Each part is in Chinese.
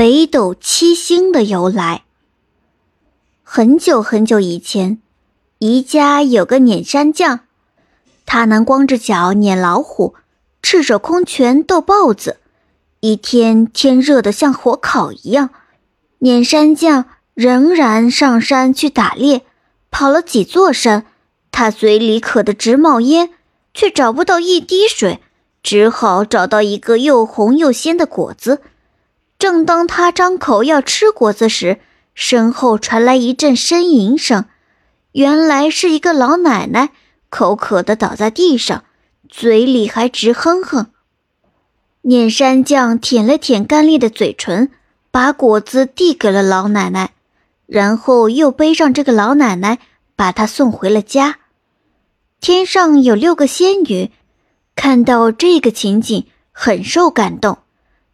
北斗七星的由来。很久很久以前，宜家有个撵山将，他能光着脚撵老虎，赤手空拳斗豹子。一天天热得像火烤一样，撵山将仍然上山去打猎。跑了几座山，他嘴里渴得直冒烟，却找不到一滴水，只好找到一个又红又鲜的果子。正当他张口要吃果子时，身后传来一阵呻吟声。原来是一个老奶奶口渴的倒在地上，嘴里还直哼哼。念山将舔了舔干裂的嘴唇，把果子递给了老奶奶，然后又背上这个老奶奶，把她送回了家。天上有六个仙女，看到这个情景，很受感动。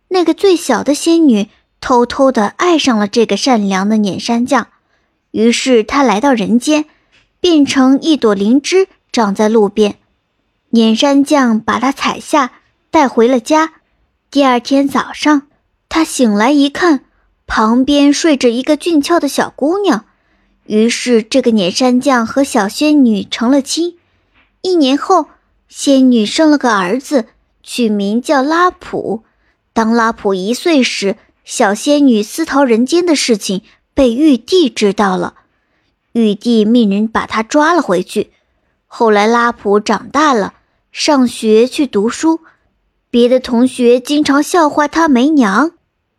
那个最小的仙女偷偷的爱上了这个善良的碾山匠，于是她来到人间，变成一朵灵芝长在路边。碾山匠把它采下，带回了家。第二天早上，他醒来一看，旁边睡着一个俊俏的小姑娘，于是这个碾山匠和小仙女成了亲。一年后，仙女生了个儿子，取名叫拉普。当拉普一岁时，小仙女私逃人间的事情被玉帝知道了，玉帝命人把她抓了回去。后来拉普长大了，上学去读书，别的同学经常笑话他没娘。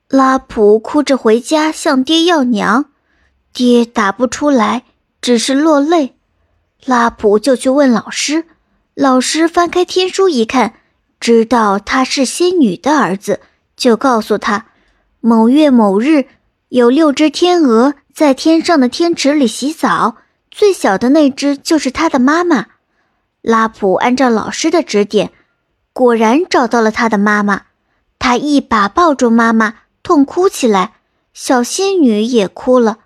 拉普哭着回家向爹要娘，爹答不出来，只是落泪。拉普就去问老师，老师翻开天书一看。知道他是仙女的儿子，就告诉他，某月某日有六只天鹅在天上的天池里洗澡，最小的那只就是他的妈妈。拉普按照老师的指点，果然找到了他的妈妈。他一把抱住妈妈，痛哭起来，小仙女也哭了。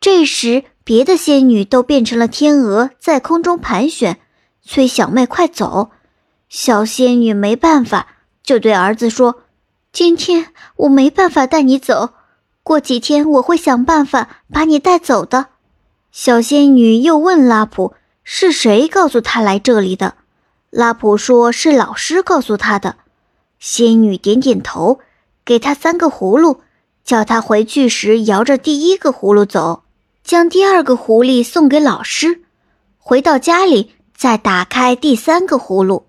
这时，别的仙女都变成了天鹅，在空中盘旋，催小妹快走。小仙女没办法，就对儿子说：“今天我没办法带你走，过几天我会想办法把你带走的。”小仙女又问拉普：“是谁告诉她来这里的？”拉普说：“是老师告诉他的。”仙女点点头，给他三个葫芦，叫他回去时摇着第一个葫芦走，将第二个狐狸送给老师。回到家里，再打开第三个葫芦。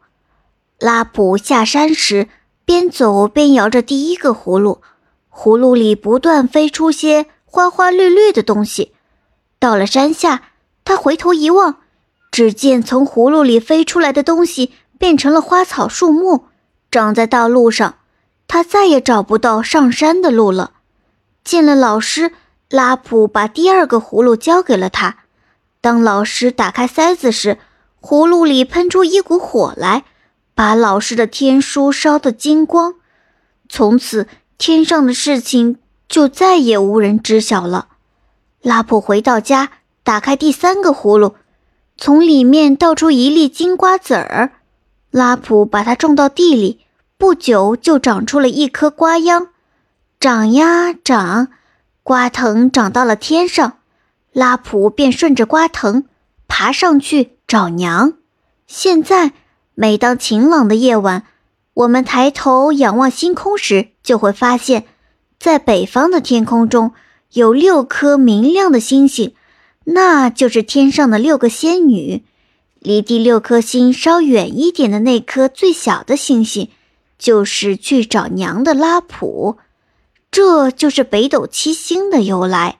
拉普下山时，边走边摇着第一个葫芦，葫芦里不断飞出些花花绿绿的东西。到了山下，他回头一望，只见从葫芦里飞出来的东西变成了花草树木，长在道路上。他再也找不到上山的路了。见了老师，拉普把第二个葫芦交给了他。当老师打开塞子时，葫芦里喷出一股火来。把老师的天书烧得精光，从此天上的事情就再也无人知晓了。拉普回到家，打开第三个葫芦，从里面倒出一粒金瓜子儿。拉普把它种到地里，不久就长出了一棵瓜秧。长呀长，瓜藤长到了天上，拉普便顺着瓜藤爬上去找娘。现在。每当晴朗的夜晚，我们抬头仰望星空时，就会发现，在北方的天空中有六颗明亮的星星，那就是天上的六个仙女。离第六颗星稍远一点的那颗最小的星星，就是去找娘的拉普。这就是北斗七星的由来。